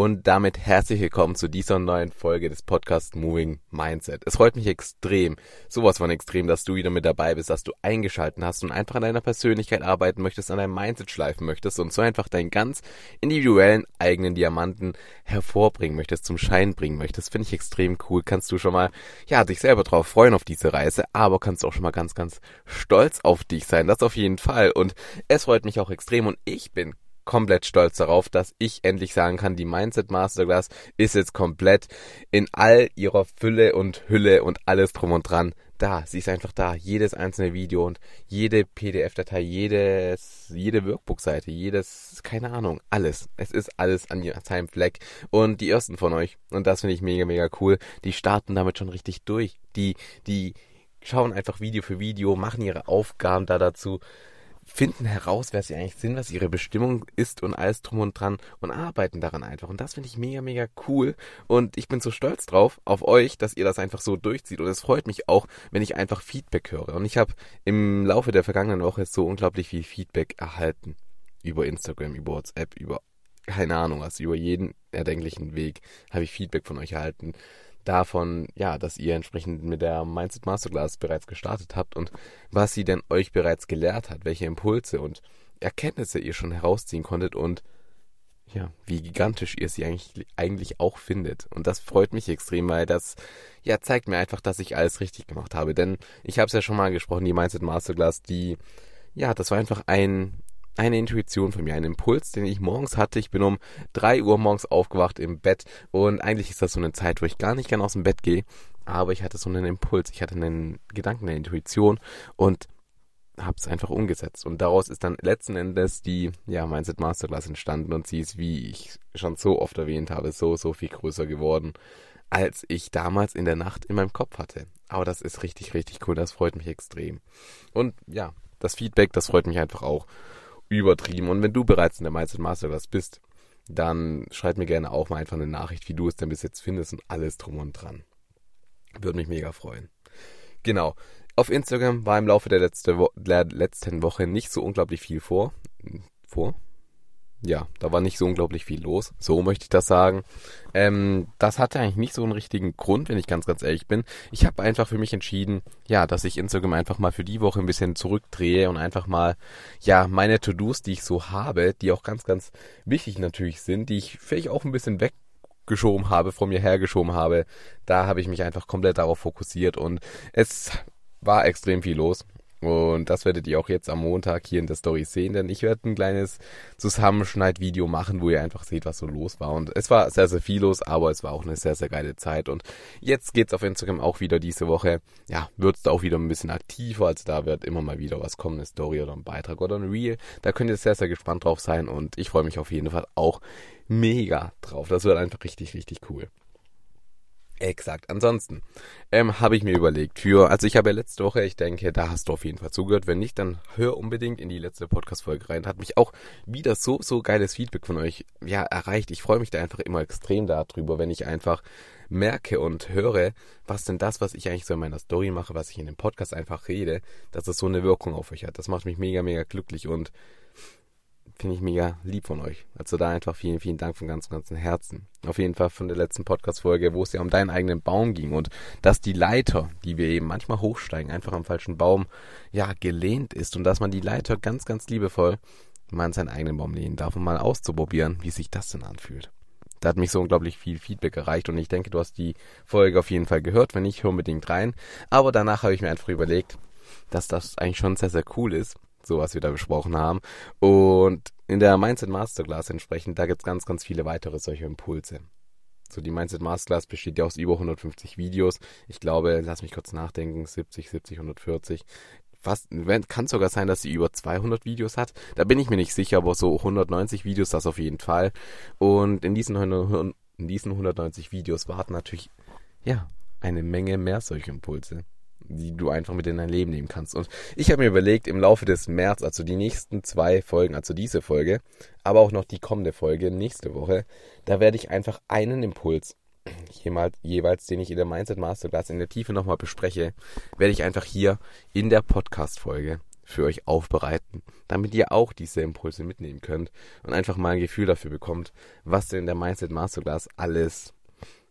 Und damit herzlich willkommen zu dieser neuen Folge des Podcasts Moving Mindset. Es freut mich extrem, sowas von extrem, dass du wieder mit dabei bist, dass du eingeschalten hast und einfach an deiner Persönlichkeit arbeiten möchtest, an deinem Mindset schleifen möchtest und so einfach deinen ganz individuellen eigenen Diamanten hervorbringen möchtest, zum Schein bringen möchtest. Finde ich extrem cool. Kannst du schon mal, ja, dich selber drauf freuen auf diese Reise, aber kannst auch schon mal ganz, ganz stolz auf dich sein. Das auf jeden Fall. Und es freut mich auch extrem und ich bin komplett stolz darauf, dass ich endlich sagen kann, die Mindset Masterclass ist jetzt komplett in all ihrer Fülle und Hülle und alles drum und dran da. Sie ist einfach da. Jedes einzelne Video und jede PDF-Datei, jedes, jede Workbook-Seite, jedes, keine Ahnung, alles. Es ist alles an seinem Fleck. Und die ersten von euch, und das finde ich mega, mega cool, die starten damit schon richtig durch. Die, die schauen einfach Video für Video, machen ihre Aufgaben da dazu finden heraus, wer sie eigentlich sind, was ihre Bestimmung ist und alles drum und dran und arbeiten daran einfach. Und das finde ich mega, mega cool. Und ich bin so stolz drauf, auf euch, dass ihr das einfach so durchzieht. Und es freut mich auch, wenn ich einfach Feedback höre. Und ich habe im Laufe der vergangenen Woche so unglaublich viel Feedback erhalten. Über Instagram, über WhatsApp, über keine Ahnung was, über jeden erdenklichen Weg habe ich Feedback von euch erhalten davon, ja, dass ihr entsprechend mit der Mindset Masterclass bereits gestartet habt und was sie denn euch bereits gelehrt hat, welche Impulse und Erkenntnisse ihr schon herausziehen konntet und ja, wie gigantisch ihr sie eigentlich, eigentlich auch findet. Und das freut mich extrem, weil das ja zeigt mir einfach, dass ich alles richtig gemacht habe. Denn ich habe es ja schon mal angesprochen, die Mindset Masterclass, die ja, das war einfach ein eine Intuition von mir, ein Impuls, den ich morgens hatte. Ich bin um drei Uhr morgens aufgewacht im Bett und eigentlich ist das so eine Zeit, wo ich gar nicht gern aus dem Bett gehe, aber ich hatte so einen Impuls, ich hatte einen Gedanken, eine Intuition und habe es einfach umgesetzt. Und daraus ist dann letzten Endes die ja, Mindset Masterclass entstanden und sie ist, wie ich schon so oft erwähnt habe, so, so viel größer geworden, als ich damals in der Nacht in meinem Kopf hatte. Aber das ist richtig, richtig cool, das freut mich extrem. Und ja, das Feedback, das freut mich einfach auch übertrieben. Und wenn du bereits in der Mindset Masterclass bist, dann schreib mir gerne auch mal einfach eine Nachricht, wie du es denn bis jetzt findest und alles drum und dran. Würde mich mega freuen. Genau. Auf Instagram war im Laufe der, letzte Wo der letzten Woche nicht so unglaublich viel vor. Vor? Ja, da war nicht so unglaublich viel los. So möchte ich das sagen. Ähm, das hatte eigentlich nicht so einen richtigen Grund, wenn ich ganz, ganz ehrlich bin. Ich habe einfach für mich entschieden, ja, dass ich Instagram einfach mal für die Woche ein bisschen zurückdrehe und einfach mal, ja, meine To-Dos, die ich so habe, die auch ganz, ganz wichtig natürlich sind, die ich vielleicht auch ein bisschen weggeschoben habe, von mir hergeschoben habe, da habe ich mich einfach komplett darauf fokussiert und es war extrem viel los. Und das werdet ihr auch jetzt am Montag hier in der Story sehen, denn ich werde ein kleines Zusammenschneid-Video machen, wo ihr einfach seht, was so los war. Und es war sehr, sehr viel los, aber es war auch eine sehr, sehr geile Zeit. Und jetzt geht's auf Instagram auch wieder diese Woche. Ja, wird's da auch wieder ein bisschen aktiver, also da wird immer mal wieder was kommen, eine Story oder ein Beitrag oder ein Reel. Da könnt ihr sehr, sehr gespannt drauf sein und ich freue mich auf jeden Fall auch mega drauf. Das wird einfach richtig, richtig cool. Exakt. Ansonsten ähm, habe ich mir überlegt, für, also ich habe ja letzte Woche, ich denke, da hast du auf jeden Fall zugehört. Wenn nicht, dann hör unbedingt in die letzte Podcast-Folge rein. Hat mich auch wieder so, so geiles Feedback von euch ja, erreicht. Ich freue mich da einfach immer extrem darüber, wenn ich einfach merke und höre, was denn das, was ich eigentlich so in meiner Story mache, was ich in dem Podcast einfach rede, dass es so eine Wirkung auf euch hat. Das macht mich mega, mega glücklich und Finde ich mega lieb von euch. Also da einfach vielen, vielen Dank von ganzem, ganzem Herzen. Auf jeden Fall von der letzten Podcast-Folge, wo es ja um deinen eigenen Baum ging und dass die Leiter, die wir eben manchmal hochsteigen, einfach am falschen Baum, ja, gelehnt ist und dass man die Leiter ganz, ganz liebevoll mal an seinen eigenen Baum lehnen darf, um mal auszuprobieren, wie sich das denn anfühlt. Da hat mich so unglaublich viel Feedback erreicht und ich denke, du hast die Folge auf jeden Fall gehört. Wenn nicht, hör unbedingt rein. Aber danach habe ich mir einfach überlegt, dass das eigentlich schon sehr, sehr cool ist so was wir da besprochen haben. Und in der Mindset Masterclass entsprechend, da gibt es ganz, ganz viele weitere solche Impulse. So, die Mindset Masterclass besteht ja aus über 150 Videos. Ich glaube, lass mich kurz nachdenken, 70, 70, 140. Fast, kann sogar sein, dass sie über 200 Videos hat. Da bin ich mir nicht sicher, aber so 190 Videos das auf jeden Fall. Und in diesen, in diesen 190 Videos warten natürlich, ja, eine Menge mehr solche Impulse, die du einfach mit in dein Leben nehmen kannst. Und ich habe mir überlegt, im Laufe des März, also die nächsten zwei Folgen, also diese Folge, aber auch noch die kommende Folge nächste Woche, da werde ich einfach einen Impuls jeweils, jeweils, den ich in der Mindset Masterclass in der Tiefe nochmal bespreche, werde ich einfach hier in der Podcast-Folge für euch aufbereiten, damit ihr auch diese Impulse mitnehmen könnt und einfach mal ein Gefühl dafür bekommt, was denn in der Mindset Masterclass alles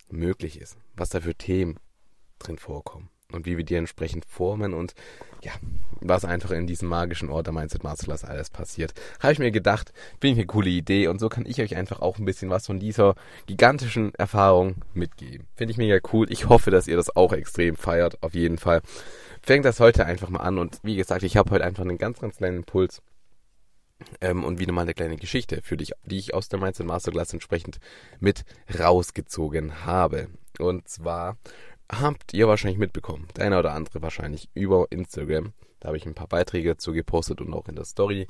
möglich ist, was da für Themen drin vorkommen und wie wir die entsprechend formen und ja, was einfach in diesem magischen Ort der Mindset Masterclass alles passiert. Habe ich mir gedacht, finde ich eine coole Idee und so kann ich euch einfach auch ein bisschen was von dieser gigantischen Erfahrung mitgeben. Finde ich mega cool. Ich hoffe, dass ihr das auch extrem feiert, auf jeden Fall. Fängt das heute einfach mal an und wie gesagt, ich habe heute einfach einen ganz, ganz kleinen Impuls ähm, und wieder mal eine kleine Geschichte für dich, die ich aus der Mindset Masterclass entsprechend mit rausgezogen habe. Und zwar habt ihr wahrscheinlich mitbekommen, der eine oder andere wahrscheinlich über Instagram. Da habe ich ein paar Beiträge dazu gepostet und auch in der Story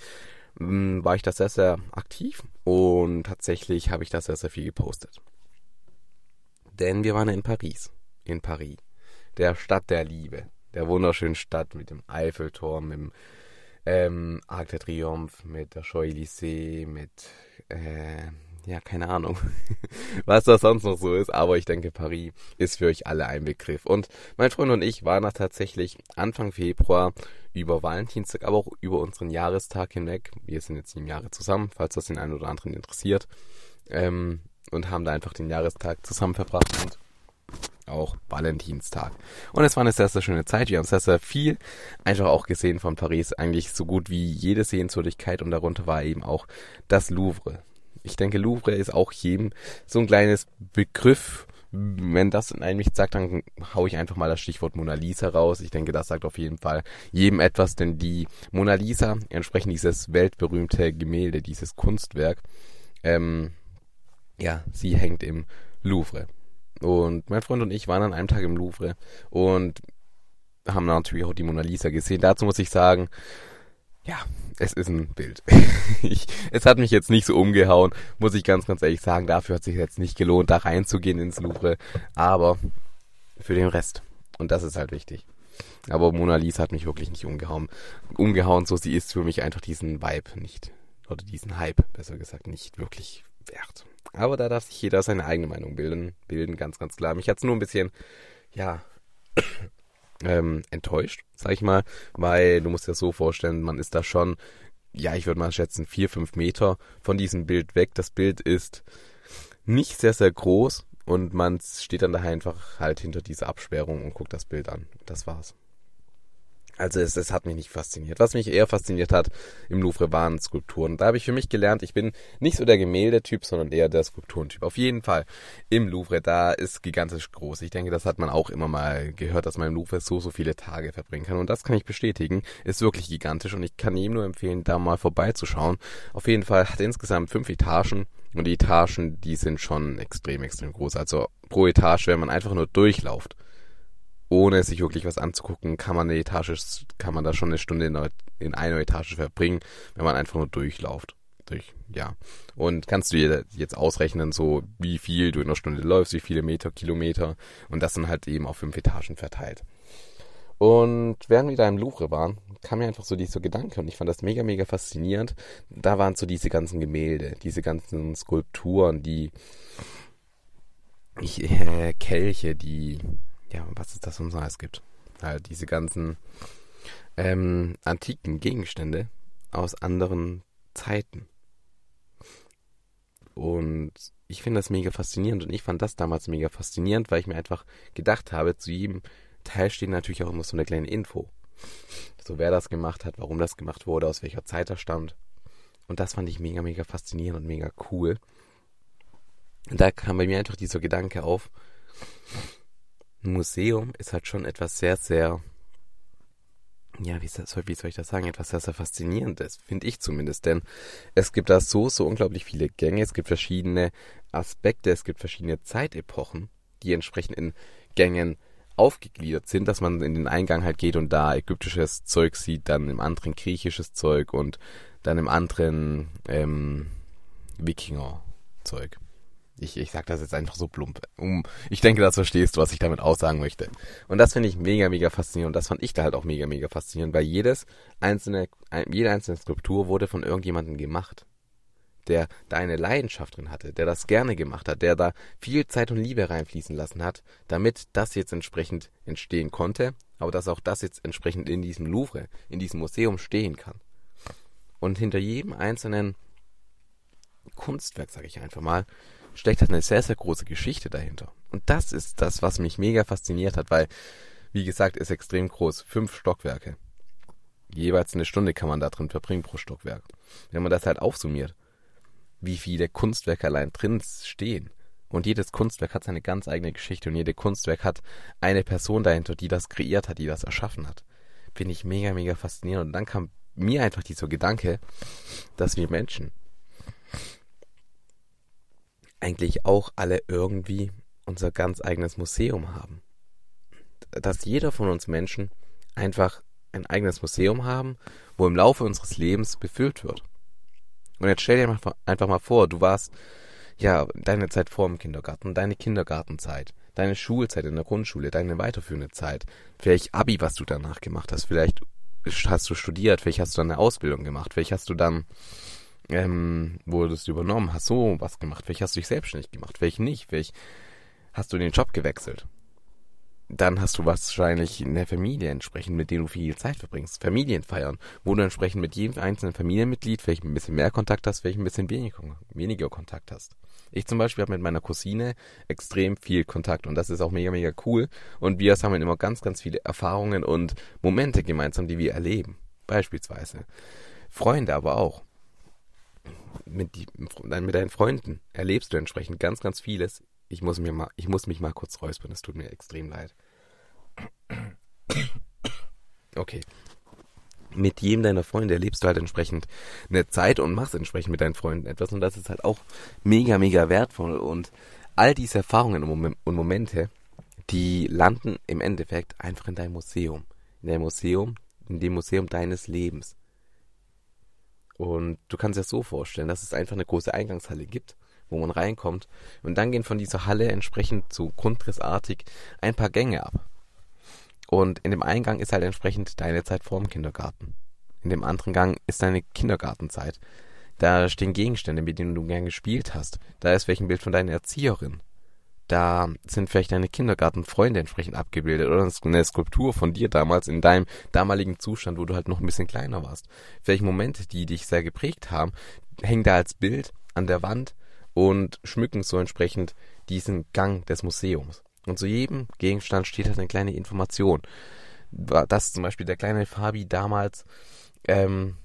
hm, war ich da sehr, sehr aktiv und tatsächlich habe ich da sehr, sehr viel gepostet. Denn wir waren in Paris, in Paris, der Stadt der Liebe, der wunderschönen Stadt mit dem Eiffelturm, mit dem ähm, Arc de Triomphe, mit der Champs-Élysées, mit äh, ja, keine Ahnung, was das sonst noch so ist, aber ich denke, Paris ist für euch alle ein Begriff. Und mein Freund und ich waren da tatsächlich Anfang Februar über Valentinstag, aber auch über unseren Jahrestag hinweg. Wir sind jetzt sieben Jahre zusammen, falls das den einen oder anderen interessiert. Ähm, und haben da einfach den Jahrestag zusammen verbracht und auch Valentinstag. Und es war eine sehr, sehr schöne Zeit. Wir haben sehr, sehr viel einfach auch gesehen von Paris. Eigentlich so gut wie jede Sehenswürdigkeit und darunter war eben auch das Louvre. Ich denke, Louvre ist auch jedem so ein kleines Begriff. Wenn das in einem nichts sagt, dann hau ich einfach mal das Stichwort Mona Lisa raus. Ich denke, das sagt auf jeden Fall jedem etwas, denn die Mona Lisa, entsprechend dieses weltberühmte Gemälde, dieses Kunstwerk, ähm, ja, sie hängt im Louvre. Und mein Freund und ich waren an einem Tag im Louvre und haben natürlich auch die Mona Lisa gesehen. Dazu muss ich sagen, ja, es ist ein Bild. ich, es hat mich jetzt nicht so umgehauen, muss ich ganz, ganz ehrlich sagen. Dafür hat sich jetzt nicht gelohnt, da reinzugehen ins Louvre. Aber für den Rest. Und das ist halt wichtig. Aber Mona Lisa hat mich wirklich nicht umgehauen. Umgehauen, so sie ist für mich einfach diesen Vibe nicht. Oder diesen Hype, besser gesagt, nicht wirklich wert. Aber da darf sich jeder seine eigene Meinung bilden. Bilden, ganz, ganz klar. Mich hat's nur ein bisschen, ja, ähm, enttäuscht, sag ich mal, weil du musst dir das so vorstellen, man ist da schon, ja, ich würde mal schätzen, vier, fünf Meter von diesem Bild weg. Das Bild ist nicht sehr, sehr groß und man steht dann daher einfach halt hinter dieser Absperrung und guckt das Bild an. Das war's. Also es, es hat mich nicht fasziniert. Was mich eher fasziniert hat im Louvre waren Skulpturen. Da habe ich für mich gelernt, ich bin nicht so der Gemäldetyp, sondern eher der Skulpturentyp. Auf jeden Fall im Louvre, da ist gigantisch groß. Ich denke, das hat man auch immer mal gehört, dass man im Louvre so, so viele Tage verbringen kann. Und das kann ich bestätigen. Ist wirklich gigantisch und ich kann jedem nur empfehlen, da mal vorbeizuschauen. Auf jeden Fall hat insgesamt fünf Etagen und die Etagen, die sind schon extrem, extrem groß. Also pro Etage, wenn man einfach nur durchlauft ohne sich wirklich was anzugucken, kann man eine Etage, kann man da schon eine Stunde in, in einer Etage verbringen, wenn man einfach nur durchlauft. Durch, ja. Und kannst du dir jetzt ausrechnen, so wie viel du in einer Stunde läufst, wie viele Meter, Kilometer und das sind halt eben auf fünf Etagen verteilt. Und während wir da im Louvre waren, kam mir einfach so dieser Gedanke und ich fand das mega, mega faszinierend. Da waren so diese ganzen Gemälde, diese ganzen Skulpturen, die ich, äh, Kelche, die ja, was ist das, was es gibt. Halt diese ganzen ähm, antiken Gegenstände aus anderen Zeiten. Und ich finde das mega faszinierend und ich fand das damals mega faszinierend, weil ich mir einfach gedacht habe, zu jedem Teil steht natürlich auch immer so eine kleine Info. So wer das gemacht hat, warum das gemacht wurde, aus welcher Zeit er stammt. Und das fand ich mega, mega faszinierend und mega cool. Und da kam bei mir einfach dieser Gedanke auf, ein Museum ist halt schon etwas sehr, sehr, ja, wie soll, wie soll ich das sagen, etwas sehr, sehr faszinierendes, finde ich zumindest, denn es gibt da so, so unglaublich viele Gänge, es gibt verschiedene Aspekte, es gibt verschiedene Zeitepochen, die entsprechend in Gängen aufgegliedert sind, dass man in den Eingang halt geht und da ägyptisches Zeug sieht, dann im anderen griechisches Zeug und dann im anderen ähm, Wikinger-Zeug. Ich, ich sag das jetzt einfach so plump. Um, ich denke, das verstehst du, was ich damit aussagen möchte. Und das finde ich mega, mega faszinierend. Und das fand ich da halt auch mega, mega faszinierend, weil jedes einzelne, jede einzelne Skulptur wurde von irgendjemandem gemacht. Der da eine Leidenschaft drin hatte, der das gerne gemacht hat, der da viel Zeit und Liebe reinfließen lassen hat, damit das jetzt entsprechend entstehen konnte, aber dass auch das jetzt entsprechend in diesem Louvre, in diesem Museum stehen kann. Und hinter jedem einzelnen Kunstwerk, sage ich einfach mal, steckt halt eine sehr, sehr große Geschichte dahinter. Und das ist das, was mich mega fasziniert hat, weil, wie gesagt, ist extrem groß. Fünf Stockwerke. Jeweils eine Stunde kann man da drin verbringen pro Stockwerk. Wenn man das halt aufsummiert, wie viele Kunstwerke allein drin stehen. Und jedes Kunstwerk hat seine ganz eigene Geschichte und jedes Kunstwerk hat eine Person dahinter, die das kreiert hat, die das erschaffen hat. Finde ich mega, mega faszinierend. Und dann kam mir einfach dieser Gedanke, dass wir Menschen eigentlich auch alle irgendwie unser ganz eigenes Museum haben. Dass jeder von uns Menschen einfach ein eigenes Museum haben, wo im Laufe unseres Lebens befüllt wird. Und jetzt stell dir einfach mal vor, du warst ja deine Zeit vor dem Kindergarten, deine Kindergartenzeit, deine Schulzeit in der Grundschule, deine weiterführende Zeit, vielleicht Abi, was du danach gemacht hast, vielleicht hast du studiert, vielleicht hast du dann eine Ausbildung gemacht, vielleicht hast du dann ähm, wurdest du übernommen, hast so was gemacht, vielleicht hast du dich selbstständig gemacht, vielleicht nicht, vielleicht hast du den Job gewechselt. Dann hast du wahrscheinlich eine Familie entsprechend, mit der du viel Zeit verbringst. Familienfeiern, wo du entsprechend mit jedem einzelnen Familienmitglied vielleicht ein bisschen mehr Kontakt hast, vielleicht ein bisschen weniger, weniger Kontakt hast. Ich zum Beispiel habe mit meiner Cousine extrem viel Kontakt und das ist auch mega, mega cool. Und wir sammeln immer ganz, ganz viele Erfahrungen und Momente gemeinsam, die wir erleben. Beispielsweise. Freunde aber auch mit, die, mit deinen Freunden erlebst du entsprechend ganz, ganz vieles. Ich muss, mir mal, ich muss mich mal kurz räuspern, es tut mir extrem leid. Okay. Mit jedem deiner Freunde erlebst du halt entsprechend eine Zeit und machst entsprechend mit deinen Freunden etwas und das ist halt auch mega, mega wertvoll und all diese Erfahrungen und Momente, die landen im Endeffekt einfach in deinem Museum. In deinem Museum, in dem Museum deines Lebens. Und du kannst dir das so vorstellen, dass es einfach eine große Eingangshalle gibt, wo man reinkommt. Und dann gehen von dieser Halle entsprechend so grundrissartig ein paar Gänge ab. Und in dem Eingang ist halt entsprechend deine Zeit vor dem Kindergarten. In dem anderen Gang ist deine Kindergartenzeit. Da stehen Gegenstände, mit denen du gern gespielt hast. Da ist welch ein Bild von deiner Erzieherin da sind vielleicht deine Kindergartenfreunde entsprechend abgebildet oder eine Skulptur von dir damals in deinem damaligen Zustand, wo du halt noch ein bisschen kleiner warst. Vielleicht Momente, die dich sehr geprägt haben, hängen da als Bild an der Wand und schmücken so entsprechend diesen Gang des Museums. Und zu jedem Gegenstand steht halt eine kleine Information. Dass zum Beispiel der kleine Fabi damals ähm,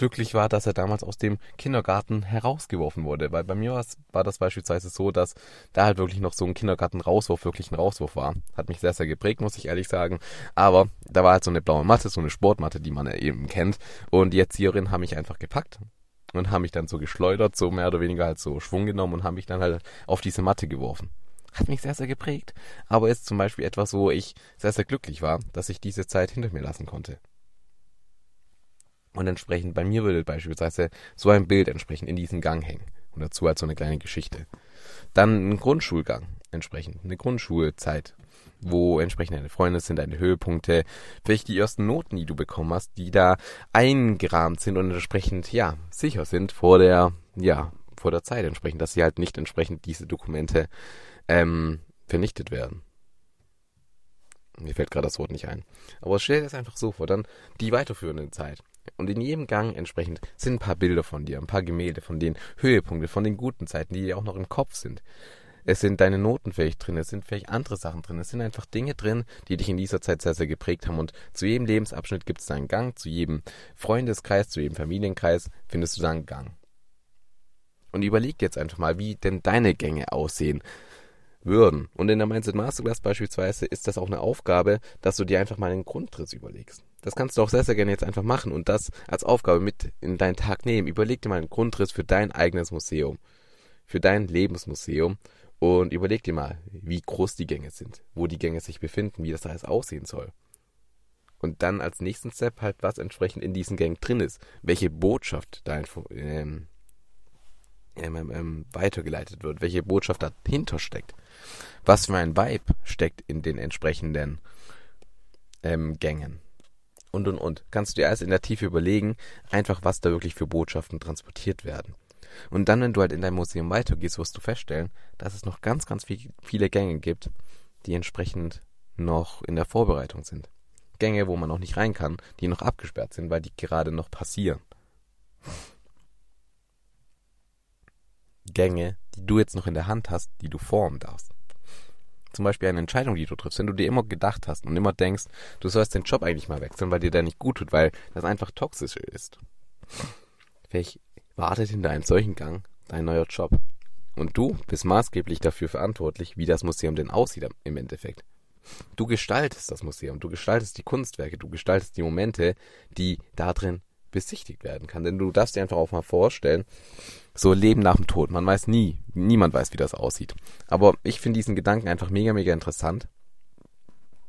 glücklich war, dass er damals aus dem Kindergarten herausgeworfen wurde. Weil bei mir war das beispielsweise so, dass da halt wirklich noch so ein Kindergarten-Rauswurf wirklich ein Rauswurf war. Hat mich sehr, sehr geprägt, muss ich ehrlich sagen. Aber da war halt so eine blaue Matte, so eine Sportmatte, die man eben kennt. Und die Erzieherin haben mich einfach gepackt und haben mich dann so geschleudert, so mehr oder weniger halt so Schwung genommen und haben mich dann halt auf diese Matte geworfen. Hat mich sehr, sehr geprägt. Aber ist zum Beispiel etwas, wo ich sehr, sehr glücklich war, dass ich diese Zeit hinter mir lassen konnte. Und entsprechend bei mir würde beispielsweise so ein Bild entsprechend in diesem Gang hängen. Und dazu halt so eine kleine Geschichte. Dann ein Grundschulgang entsprechend, eine Grundschulzeit, wo entsprechend deine Freunde sind, deine Höhepunkte, vielleicht die ersten Noten, die du bekommen hast, die da eingerahmt sind und entsprechend, ja, sicher sind vor der, ja, vor der Zeit entsprechend, dass sie halt nicht entsprechend diese Dokumente ähm, vernichtet werden. Mir fällt gerade das Wort nicht ein. Aber stell dir das einfach so vor, dann die weiterführende Zeit. Und in jedem Gang entsprechend sind ein paar Bilder von dir, ein paar Gemälde von den Höhepunkten, von den guten Zeiten, die dir auch noch im Kopf sind. Es sind deine Noten vielleicht drin, es sind vielleicht andere Sachen drin, es sind einfach Dinge drin, die dich in dieser Zeit sehr, sehr geprägt haben. Und zu jedem Lebensabschnitt gibt es da einen Gang, zu jedem Freundeskreis, zu jedem Familienkreis findest du da einen Gang. Und überleg jetzt einfach mal, wie denn deine Gänge aussehen würden. Und in der Mindset Masterclass beispielsweise ist das auch eine Aufgabe, dass du dir einfach mal einen Grundriss überlegst. Das kannst du auch sehr, sehr gerne jetzt einfach machen und das als Aufgabe mit in deinen Tag nehmen. Überleg dir mal einen Grundriss für dein eigenes Museum, für dein Lebensmuseum und überleg dir mal, wie groß die Gänge sind, wo die Gänge sich befinden, wie das alles aussehen soll. Und dann als nächsten Step halt, was entsprechend in diesen Gängen drin ist, welche Botschaft da ähm, ähm, ähm, ähm, weitergeleitet wird, welche Botschaft dahinter steckt, was für ein Vibe steckt in den entsprechenden ähm, Gängen und und und. Kannst du dir alles in der Tiefe überlegen, einfach was da wirklich für Botschaften transportiert werden. Und dann, wenn du halt in dein Museum weitergehst, wirst du feststellen, dass es noch ganz, ganz viel, viele Gänge gibt, die entsprechend noch in der Vorbereitung sind. Gänge, wo man noch nicht rein kann, die noch abgesperrt sind, weil die gerade noch passieren. Gänge, die du jetzt noch in der Hand hast, die du formen darfst. Zum Beispiel eine Entscheidung, die du triffst, wenn du dir immer gedacht hast und immer denkst, du sollst den Job eigentlich mal wechseln, weil dir der nicht gut tut, weil das einfach toxisch ist. Vielleicht wartet hinter einem solchen Gang dein neuer Job. Und du bist maßgeblich dafür verantwortlich, wie das Museum denn aussieht im Endeffekt. Du gestaltest das Museum, du gestaltest die Kunstwerke, du gestaltest die Momente, die da drin besichtigt werden kann. Denn du darfst dir einfach auch mal vorstellen, so Leben nach dem Tod. Man weiß nie, niemand weiß, wie das aussieht. Aber ich finde diesen Gedanken einfach mega, mega interessant.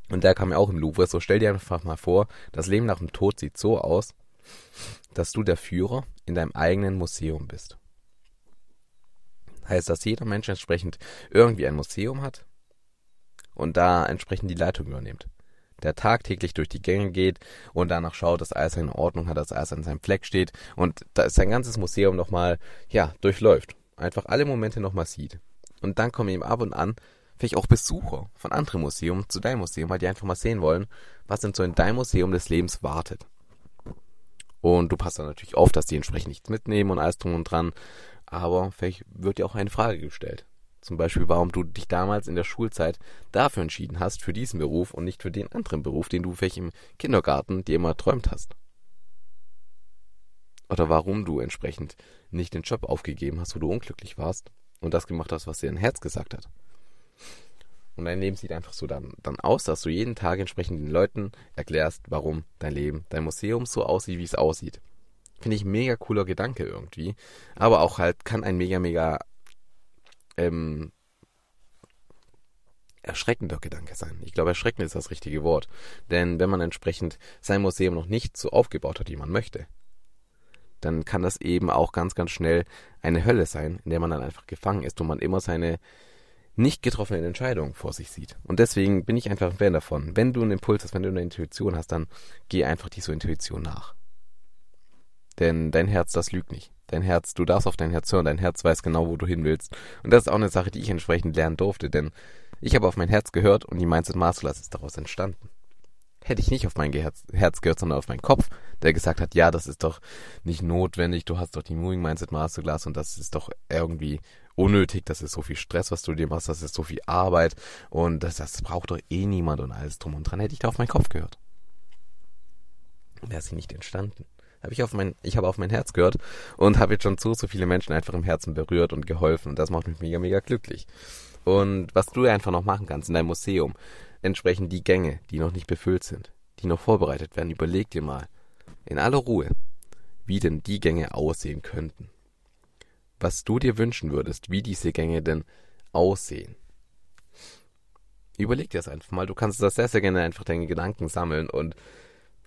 Und der kam mir auch im Louvre. So stell dir einfach mal vor, das Leben nach dem Tod sieht so aus, dass du der Führer in deinem eigenen Museum bist. Heißt, dass jeder Mensch entsprechend irgendwie ein Museum hat und da entsprechend die Leitung übernimmt. Der tagtäglich durch die Gänge geht und danach schaut, dass alles in Ordnung hat, dass alles an seinem Fleck steht und da sein ganzes Museum nochmal, ja, durchläuft. Einfach alle Momente nochmal sieht. Und dann kommen eben ab und an vielleicht auch Besucher von anderen Museen zu deinem Museum, weil die einfach mal sehen wollen, was denn so in deinem Museum des Lebens wartet. Und du passt dann natürlich auf, dass die entsprechend nichts mitnehmen und alles drum und dran. Aber vielleicht wird dir auch eine Frage gestellt. Zum Beispiel, warum du dich damals in der Schulzeit dafür entschieden hast, für diesen Beruf und nicht für den anderen Beruf, den du vielleicht im Kindergarten dir immer träumt hast. Oder warum du entsprechend nicht den Job aufgegeben hast, wo du unglücklich warst und das gemacht hast, was dir dein Herz gesagt hat. Und dein Leben sieht einfach so dann, dann aus, dass du jeden Tag entsprechend den Leuten erklärst, warum dein Leben, dein Museum so aussieht, wie es aussieht. Finde ich mega cooler Gedanke irgendwie. Aber auch halt kann ein mega, mega ähm, erschreckender Gedanke sein. Ich glaube, erschreckend ist das richtige Wort. Denn wenn man entsprechend sein Museum noch nicht so aufgebaut hat, wie man möchte, dann kann das eben auch ganz, ganz schnell eine Hölle sein, in der man dann einfach gefangen ist und man immer seine nicht getroffenen Entscheidungen vor sich sieht. Und deswegen bin ich einfach ein Fan davon. Wenn du einen Impuls hast, wenn du eine Intuition hast, dann geh einfach dieser Intuition nach. Denn dein Herz, das lügt nicht. Dein Herz, du darfst auf dein Herz hören, dein Herz weiß genau, wo du hin willst. Und das ist auch eine Sache, die ich entsprechend lernen durfte, denn ich habe auf mein Herz gehört und die Mindset Masterclass ist daraus entstanden. Hätte ich nicht auf mein Herz, Herz gehört, sondern auf meinen Kopf, der gesagt hat, ja, das ist doch nicht notwendig, du hast doch die Moving Mindset Masterclass und das ist doch irgendwie unnötig, das ist so viel Stress, was du dir machst, das ist so viel Arbeit und das, das braucht doch eh niemand und alles drum und dran, hätte ich da auf meinen Kopf gehört. Wäre sie nicht entstanden. Hab ich auf mein, ich habe auf mein Herz gehört und habe jetzt schon so, so viele Menschen einfach im Herzen berührt und geholfen und das macht mich mega, mega glücklich. Und was du einfach noch machen kannst in deinem Museum, entsprechend die Gänge, die noch nicht befüllt sind, die noch vorbereitet werden, überleg dir mal in aller Ruhe, wie denn die Gänge aussehen könnten was du dir wünschen würdest, wie diese Gänge denn aussehen. Überleg dir das einfach mal. Du kannst das sehr, sehr gerne einfach deine Gedanken sammeln und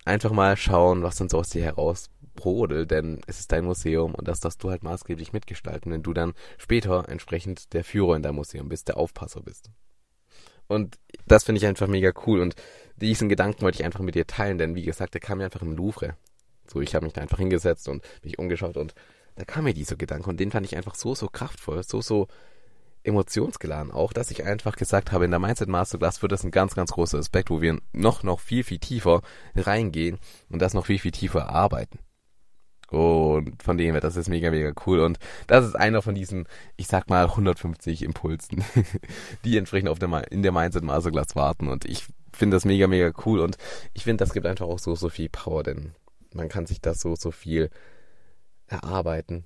einfach mal schauen, was dann so aus dir heraus brodelt, denn es ist dein Museum und das darfst du halt maßgeblich mitgestalten, wenn du dann später entsprechend der Führer in deinem Museum bist, der Aufpasser bist. Und das finde ich einfach mega cool und diesen Gedanken wollte ich einfach mit dir teilen, denn wie gesagt, der kam mir einfach im Louvre. So, ich habe mich da einfach hingesetzt und mich umgeschaut und da kam mir dieser Gedanke und den fand ich einfach so, so kraftvoll, so, so emotionsgeladen auch, dass ich einfach gesagt habe, in der Mindset Masterclass wird das ein ganz, ganz großer Aspekt, wo wir noch, noch viel, viel tiefer reingehen und das noch viel, viel tiefer arbeiten. Und von dem her, das ist mega, mega cool. Und das ist einer von diesen, ich sag mal, 150 Impulsen, die entsprechend auf der, in der Mindset Masterclass warten. Und ich finde das mega, mega cool. Und ich finde, das gibt einfach auch so, so viel Power, denn man kann sich das so, so viel erarbeiten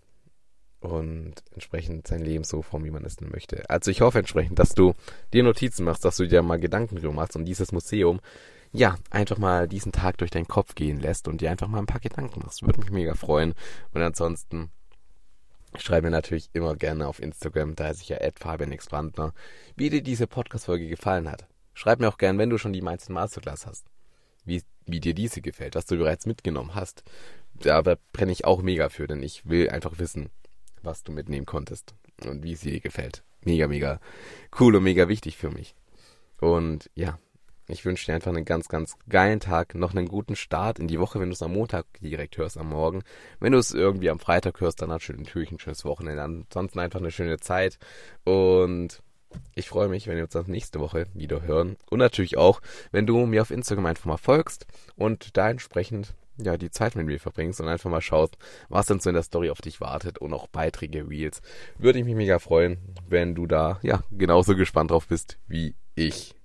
und entsprechend sein Leben so formen, wie man es denn möchte. Also ich hoffe entsprechend, dass du dir Notizen machst, dass du dir mal Gedanken drüber machst und dieses Museum, ja, einfach mal diesen Tag durch deinen Kopf gehen lässt und dir einfach mal ein paar Gedanken machst. Würde mich mega freuen. Und ansonsten schreib mir natürlich immer gerne auf Instagram, da ist ich ja Fabian wie dir diese Podcast-Folge gefallen hat. Schreib mir auch gerne, wenn du schon die Mindset Masterclass hast, wie, wie dir diese gefällt, was du bereits mitgenommen hast da brenne ich auch mega für, denn ich will einfach wissen, was du mitnehmen konntest und wie es dir gefällt. Mega, mega cool und mega wichtig für mich. Und ja, ich wünsche dir einfach einen ganz, ganz geilen Tag, noch einen guten Start in die Woche, wenn du es am Montag direkt hörst, am Morgen. Wenn du es irgendwie am Freitag hörst, dann natürlich ein schönes Wochenende. Ansonsten einfach eine schöne Zeit. Und ich freue mich, wenn wir uns dann nächste Woche wieder hören. Und natürlich auch, wenn du mir auf Instagram einfach mal folgst und da entsprechend ja, die Zeit mit mir verbringst und einfach mal schaust, was denn so in der Story auf dich wartet und auch Beiträge, Reels. Würde ich mich mega freuen, wenn du da, ja, genauso gespannt drauf bist wie ich.